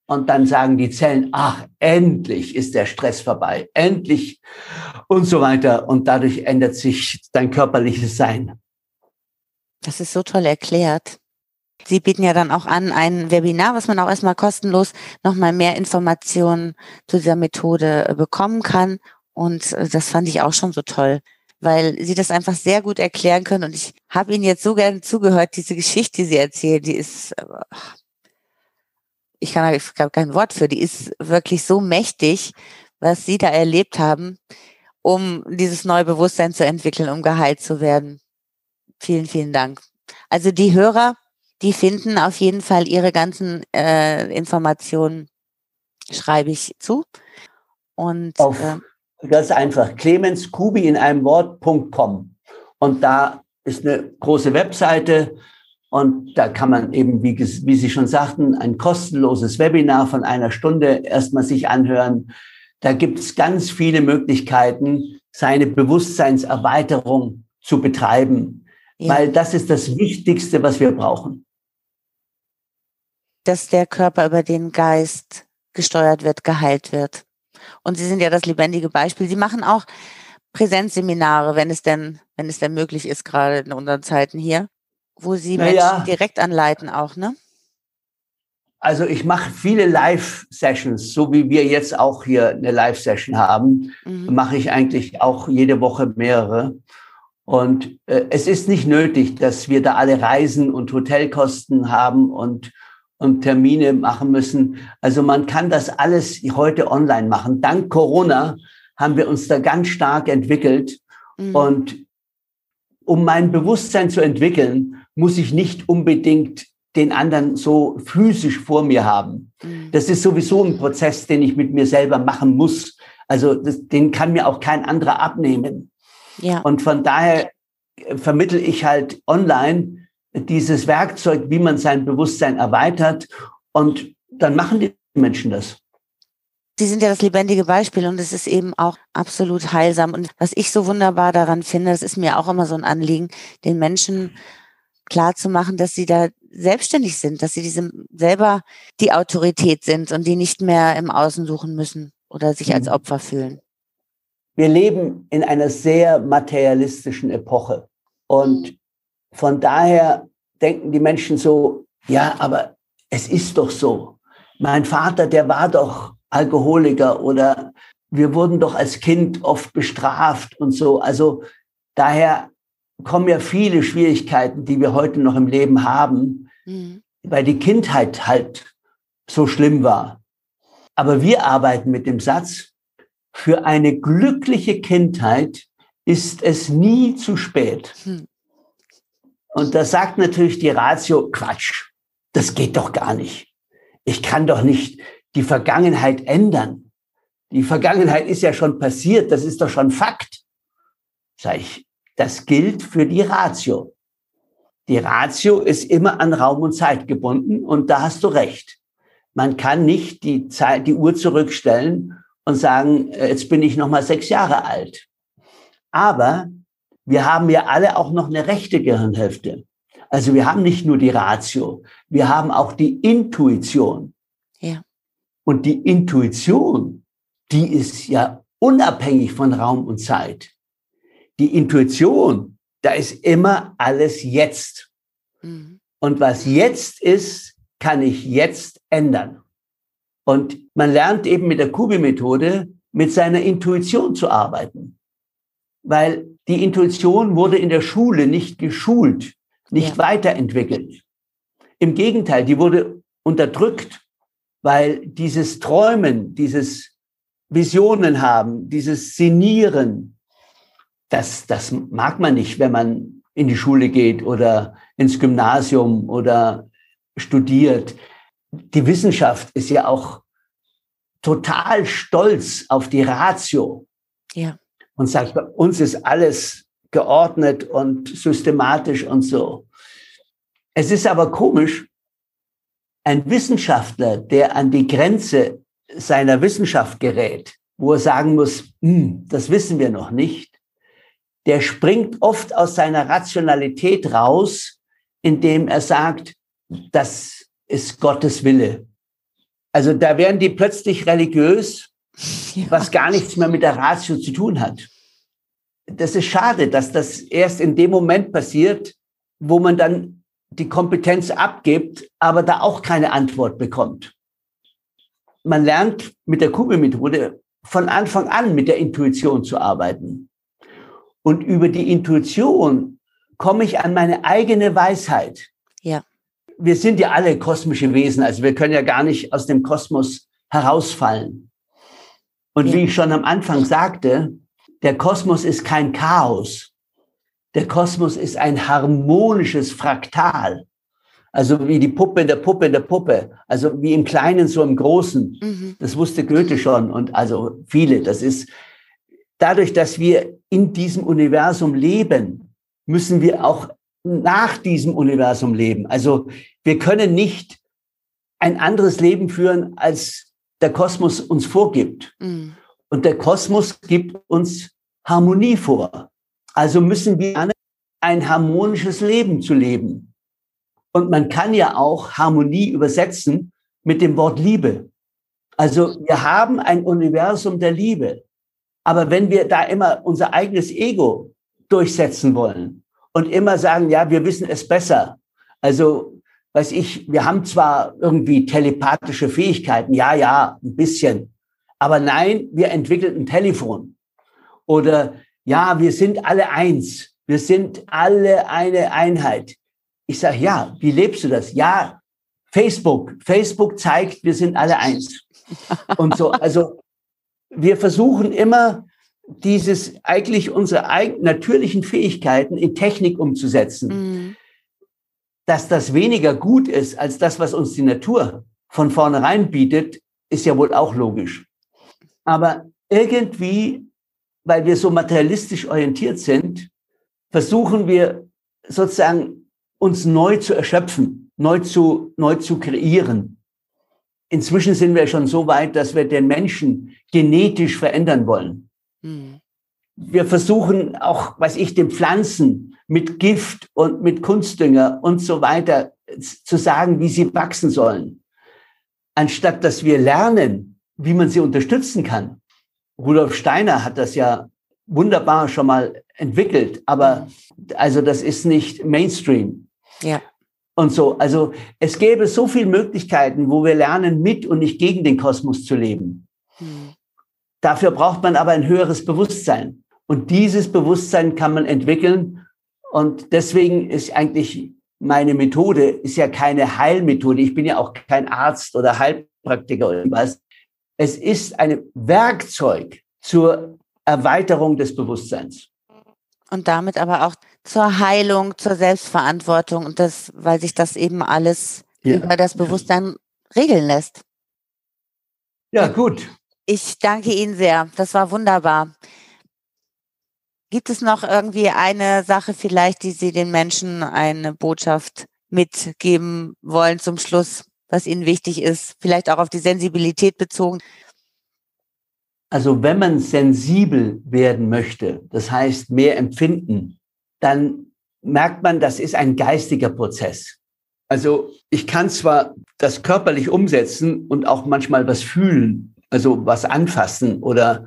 und dann sagen die Zellen, ach, endlich ist der Stress vorbei, endlich und so weiter. Und dadurch ändert sich dein körperliches Sein. Das ist so toll erklärt. Sie bieten ja dann auch an ein Webinar, was man auch erstmal kostenlos nochmal mehr Informationen zu dieser Methode äh, bekommen kann. Und äh, das fand ich auch schon so toll, weil Sie das einfach sehr gut erklären können. Und ich habe Ihnen jetzt so gerne zugehört, diese Geschichte, die Sie erzählen, die ist, äh, ich kann ich habe kein Wort für, die ist wirklich so mächtig, was Sie da erlebt haben, um dieses neue Bewusstsein zu entwickeln, um geheilt zu werden. Vielen, vielen Dank. Also die Hörer, die finden auf jeden Fall ihre ganzen äh, Informationen, schreibe ich zu. Und auf, äh, ganz einfach, Clemens Kubi in einem Wort.com. Und da ist eine große Webseite und da kann man eben, wie, wie Sie schon sagten, ein kostenloses Webinar von einer Stunde erstmal sich anhören. Da gibt es ganz viele Möglichkeiten, seine Bewusstseinserweiterung zu betreiben, ja. weil das ist das Wichtigste, was wir brauchen. Dass der Körper über den Geist gesteuert wird, geheilt wird. Und Sie sind ja das lebendige Beispiel. Sie machen auch Präsenzseminare, wenn es denn, wenn es denn möglich ist, gerade in unseren Zeiten hier, wo Sie naja. Menschen direkt anleiten auch, ne? Also ich mache viele Live-Sessions, so wie wir jetzt auch hier eine Live-Session haben, mhm. mache ich eigentlich auch jede Woche mehrere. Und äh, es ist nicht nötig, dass wir da alle Reisen und Hotelkosten haben und, und Termine machen müssen. Also man kann das alles heute online machen. Dank Corona haben wir uns da ganz stark entwickelt. Mhm. Und um mein Bewusstsein zu entwickeln, muss ich nicht unbedingt den anderen so physisch vor mir haben. Mhm. Das ist sowieso ein Prozess, den ich mit mir selber machen muss. Also das, den kann mir auch kein anderer abnehmen. Ja. Und von daher vermittel ich halt online dieses Werkzeug, wie man sein Bewusstsein erweitert. Und dann machen die Menschen das. Sie sind ja das lebendige Beispiel und es ist eben auch absolut heilsam. Und was ich so wunderbar daran finde, das ist mir auch immer so ein Anliegen, den Menschen klar zu machen, dass sie da selbstständig sind, dass sie diese selber die Autorität sind und die nicht mehr im Außen suchen müssen oder sich als mhm. Opfer fühlen. Wir leben in einer sehr materialistischen Epoche. Und von daher denken die Menschen so, ja, aber es ist doch so. Mein Vater, der war doch Alkoholiker oder wir wurden doch als Kind oft bestraft und so. Also daher kommen ja viele Schwierigkeiten, die wir heute noch im Leben haben, mhm. weil die Kindheit halt so schlimm war. Aber wir arbeiten mit dem Satz, für eine glückliche Kindheit ist es nie zu spät. Hm. Und da sagt natürlich die Ratio, Quatsch, das geht doch gar nicht. Ich kann doch nicht die Vergangenheit ändern. Die Vergangenheit ist ja schon passiert, das ist doch schon Fakt. Sag ich, das gilt für die Ratio. Die Ratio ist immer an Raum und Zeit gebunden und da hast du recht. Man kann nicht die Zeit, die Uhr zurückstellen und sagen, äh, jetzt bin ich noch mal sechs Jahre alt. Aber wir haben ja alle auch noch eine rechte Gehirnhälfte. Also wir haben nicht nur die Ratio, wir haben auch die Intuition. Ja. Und die Intuition, die ist ja unabhängig von Raum und Zeit. Die Intuition, da ist immer alles jetzt. Mhm. Und was jetzt ist, kann ich jetzt ändern. Und man lernt eben mit der Kubi-Methode mit seiner Intuition zu arbeiten. Weil die Intuition wurde in der Schule nicht geschult, nicht ja. weiterentwickelt. Im Gegenteil, die wurde unterdrückt, weil dieses Träumen, dieses Visionen haben, dieses Sinieren, das, das mag man nicht, wenn man in die Schule geht oder ins Gymnasium oder studiert die Wissenschaft ist ja auch total stolz auf die Ratio. Ja. Und sagt, bei uns ist alles geordnet und systematisch und so. Es ist aber komisch, ein Wissenschaftler, der an die Grenze seiner Wissenschaft gerät, wo er sagen muss, hm, das wissen wir noch nicht, der springt oft aus seiner Rationalität raus, indem er sagt, das ist Gottes Wille. Also da werden die plötzlich religiös, ja. was gar nichts mehr mit der Ratio zu tun hat. Das ist schade, dass das erst in dem Moment passiert, wo man dann die Kompetenz abgibt, aber da auch keine Antwort bekommt. Man lernt mit der Kugelmethode von Anfang an mit der Intuition zu arbeiten. Und über die Intuition komme ich an meine eigene Weisheit. Ja wir sind ja alle kosmische Wesen, also wir können ja gar nicht aus dem Kosmos herausfallen. Und wie ich schon am Anfang sagte, der Kosmos ist kein Chaos. Der Kosmos ist ein harmonisches Fraktal. Also wie die Puppe in der Puppe in der Puppe. Also wie im Kleinen, so im Großen. Mhm. Das wusste Goethe schon und also viele. Das ist dadurch, dass wir in diesem Universum leben, müssen wir auch nach diesem Universum leben. Also wir können nicht ein anderes Leben führen, als der Kosmos uns vorgibt. Mhm. Und der Kosmos gibt uns Harmonie vor. Also müssen wir ein harmonisches Leben zu leben. Und man kann ja auch Harmonie übersetzen mit dem Wort Liebe. Also wir haben ein Universum der Liebe. Aber wenn wir da immer unser eigenes Ego durchsetzen wollen und immer sagen, ja, wir wissen es besser. Also, weiß ich, wir haben zwar irgendwie telepathische Fähigkeiten, ja, ja, ein bisschen. Aber nein, wir entwickeln ein Telefon. Oder ja, wir sind alle eins. Wir sind alle eine Einheit. Ich sage, ja, wie lebst du das? Ja, Facebook. Facebook zeigt, wir sind alle eins. Und so, also wir versuchen immer, dieses eigentlich unsere natürlichen Fähigkeiten in Technik umzusetzen. Mhm. Dass das weniger gut ist als das, was uns die Natur von vornherein bietet, ist ja wohl auch logisch. Aber irgendwie, weil wir so materialistisch orientiert sind, versuchen wir sozusagen uns neu zu erschöpfen, neu zu, neu zu kreieren. Inzwischen sind wir schon so weit, dass wir den Menschen genetisch verändern wollen. Mhm. Wir versuchen auch, was ich, den Pflanzen mit Gift und mit Kunstdünger und so weiter zu sagen, wie sie wachsen sollen. Anstatt dass wir lernen, wie man sie unterstützen kann. Rudolf Steiner hat das ja wunderbar schon mal entwickelt, aber also das ist nicht Mainstream. Ja. Und so, also es gäbe so viele Möglichkeiten, wo wir lernen, mit und nicht gegen den Kosmos zu leben. Hm. Dafür braucht man aber ein höheres Bewusstsein. Und dieses Bewusstsein kann man entwickeln. Und deswegen ist eigentlich meine Methode, ist ja keine Heilmethode. Ich bin ja auch kein Arzt oder Heilpraktiker oder was. Es ist ein Werkzeug zur Erweiterung des Bewusstseins. Und damit aber auch zur Heilung, zur Selbstverantwortung und das, weil sich das eben alles ja. über das Bewusstsein regeln lässt. Ja, gut. Ich danke Ihnen sehr. Das war wunderbar. Gibt es noch irgendwie eine Sache vielleicht, die Sie den Menschen eine Botschaft mitgeben wollen zum Schluss, was Ihnen wichtig ist? Vielleicht auch auf die Sensibilität bezogen? Also wenn man sensibel werden möchte, das heißt mehr empfinden, dann merkt man, das ist ein geistiger Prozess. Also ich kann zwar das körperlich umsetzen und auch manchmal was fühlen, also was anfassen oder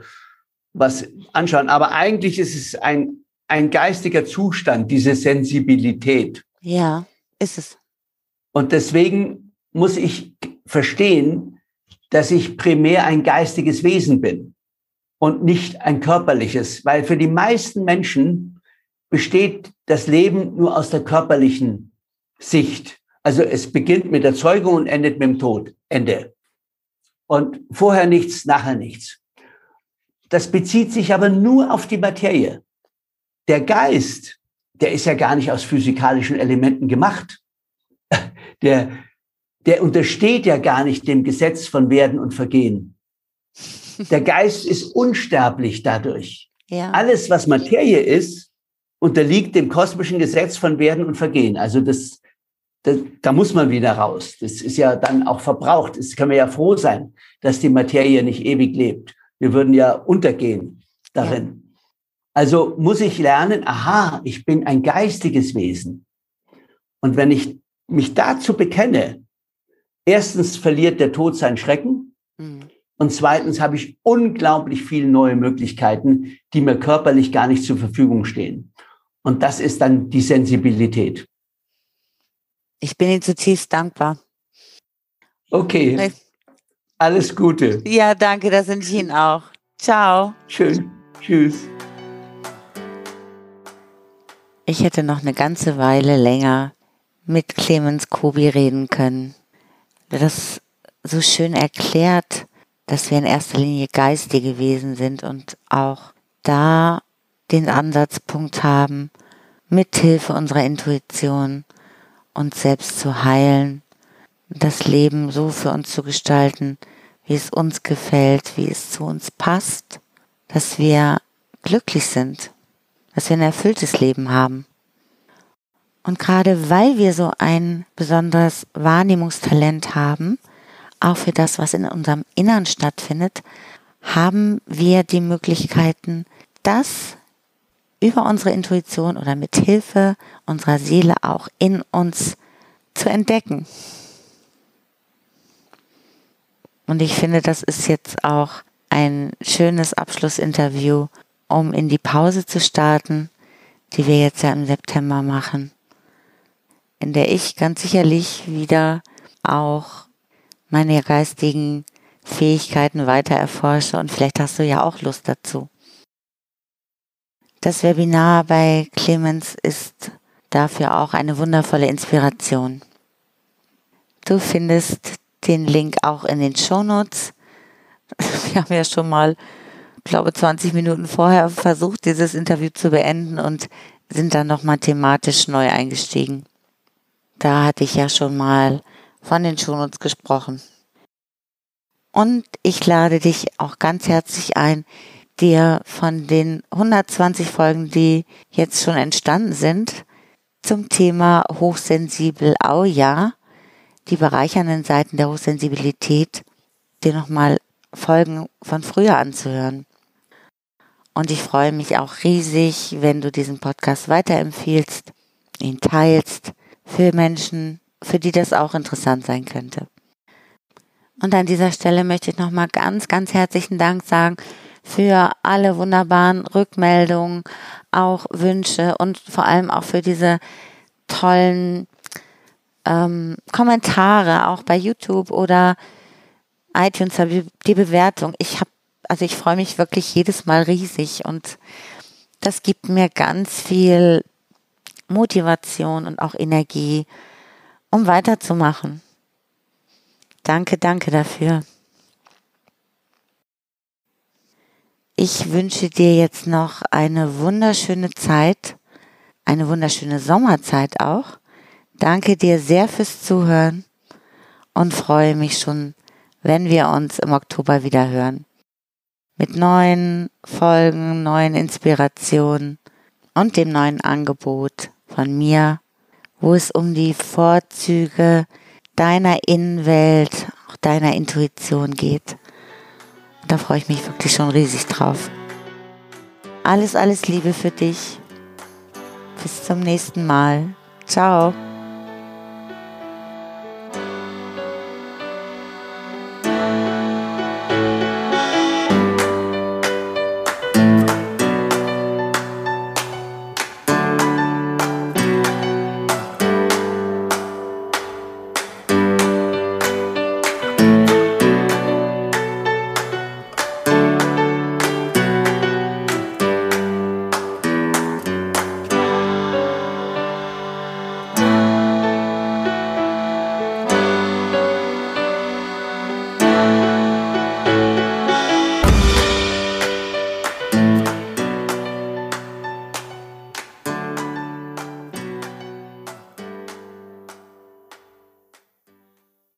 was anschauen, aber eigentlich ist es ein, ein geistiger Zustand, diese Sensibilität. Ja, ist es. Und deswegen muss ich verstehen, dass ich primär ein geistiges Wesen bin und nicht ein körperliches, weil für die meisten Menschen besteht das Leben nur aus der körperlichen Sicht. Also es beginnt mit der Zeugung und endet mit dem Tod. Ende. Und vorher nichts, nachher nichts. Das bezieht sich aber nur auf die Materie. Der Geist, der ist ja gar nicht aus physikalischen Elementen gemacht. Der, der untersteht ja gar nicht dem Gesetz von Werden und Vergehen. Der Geist ist unsterblich dadurch. Ja. Alles, was Materie ist, unterliegt dem kosmischen Gesetz von Werden und Vergehen. Also das, das, da muss man wieder raus. Das ist ja dann auch verbraucht. Das können wir ja froh sein, dass die Materie nicht ewig lebt. Wir würden ja untergehen darin. Ja. Also muss ich lernen, aha, ich bin ein geistiges Wesen. Und wenn ich mich dazu bekenne, erstens verliert der Tod seinen Schrecken mhm. und zweitens habe ich unglaublich viele neue Möglichkeiten, die mir körperlich gar nicht zur Verfügung stehen. Und das ist dann die Sensibilität. Ich bin Ihnen zutiefst dankbar. Okay. Alles Gute. Ja, danke, das sind ich Ihnen auch. Ciao. Schön. Tschüss. Ich hätte noch eine ganze Weile länger mit Clemens Kobi reden können das so schön erklärt, dass wir in erster Linie geistige Wesen sind und auch da den Ansatzpunkt haben, mithilfe unserer Intuition uns selbst zu heilen, das Leben so für uns zu gestalten, wie es uns gefällt, wie es zu uns passt, dass wir glücklich sind, dass wir ein erfülltes Leben haben. Und gerade weil wir so ein besonderes Wahrnehmungstalent haben, auch für das, was in unserem Innern stattfindet, haben wir die Möglichkeiten, das über unsere Intuition oder mit Hilfe unserer Seele auch in uns zu entdecken. Und ich finde, das ist jetzt auch ein schönes Abschlussinterview, um in die Pause zu starten, die wir jetzt ja im September machen, in der ich ganz sicherlich wieder auch meine geistigen Fähigkeiten weiter erforsche und vielleicht hast du ja auch Lust dazu. Das Webinar bei Clemens ist dafür auch eine wundervolle Inspiration. Du findest den Link auch in den Shownotes. Wir haben ja schon mal, glaube 20 Minuten vorher versucht, dieses Interview zu beenden und sind dann nochmal thematisch neu eingestiegen. Da hatte ich ja schon mal von den Shownotes gesprochen. Und ich lade dich auch ganz herzlich ein, dir von den 120 Folgen, die jetzt schon entstanden sind, zum Thema hochsensibel Auja, die bereichernden Seiten der Hochsensibilität, dir nochmal Folgen von früher anzuhören. Und ich freue mich auch riesig, wenn du diesen Podcast weiterempfiehlst, ihn teilst für Menschen, für die das auch interessant sein könnte. Und an dieser Stelle möchte ich nochmal ganz, ganz herzlichen Dank sagen für alle wunderbaren Rückmeldungen, auch Wünsche und vor allem auch für diese tollen ähm, Kommentare, auch bei YouTube oder iTunes, die Bewertung. Ich habe, also ich freue mich wirklich jedes Mal riesig und das gibt mir ganz viel Motivation und auch Energie, um weiterzumachen. Danke, danke dafür. Ich wünsche dir jetzt noch eine wunderschöne Zeit, eine wunderschöne Sommerzeit auch. Danke dir sehr fürs Zuhören und freue mich schon, wenn wir uns im Oktober wieder hören. Mit neuen Folgen, neuen Inspirationen und dem neuen Angebot von mir, wo es um die Vorzüge deiner Innenwelt, auch deiner Intuition geht. Da freue ich mich wirklich schon riesig drauf. Alles, alles Liebe für dich. Bis zum nächsten Mal. Ciao.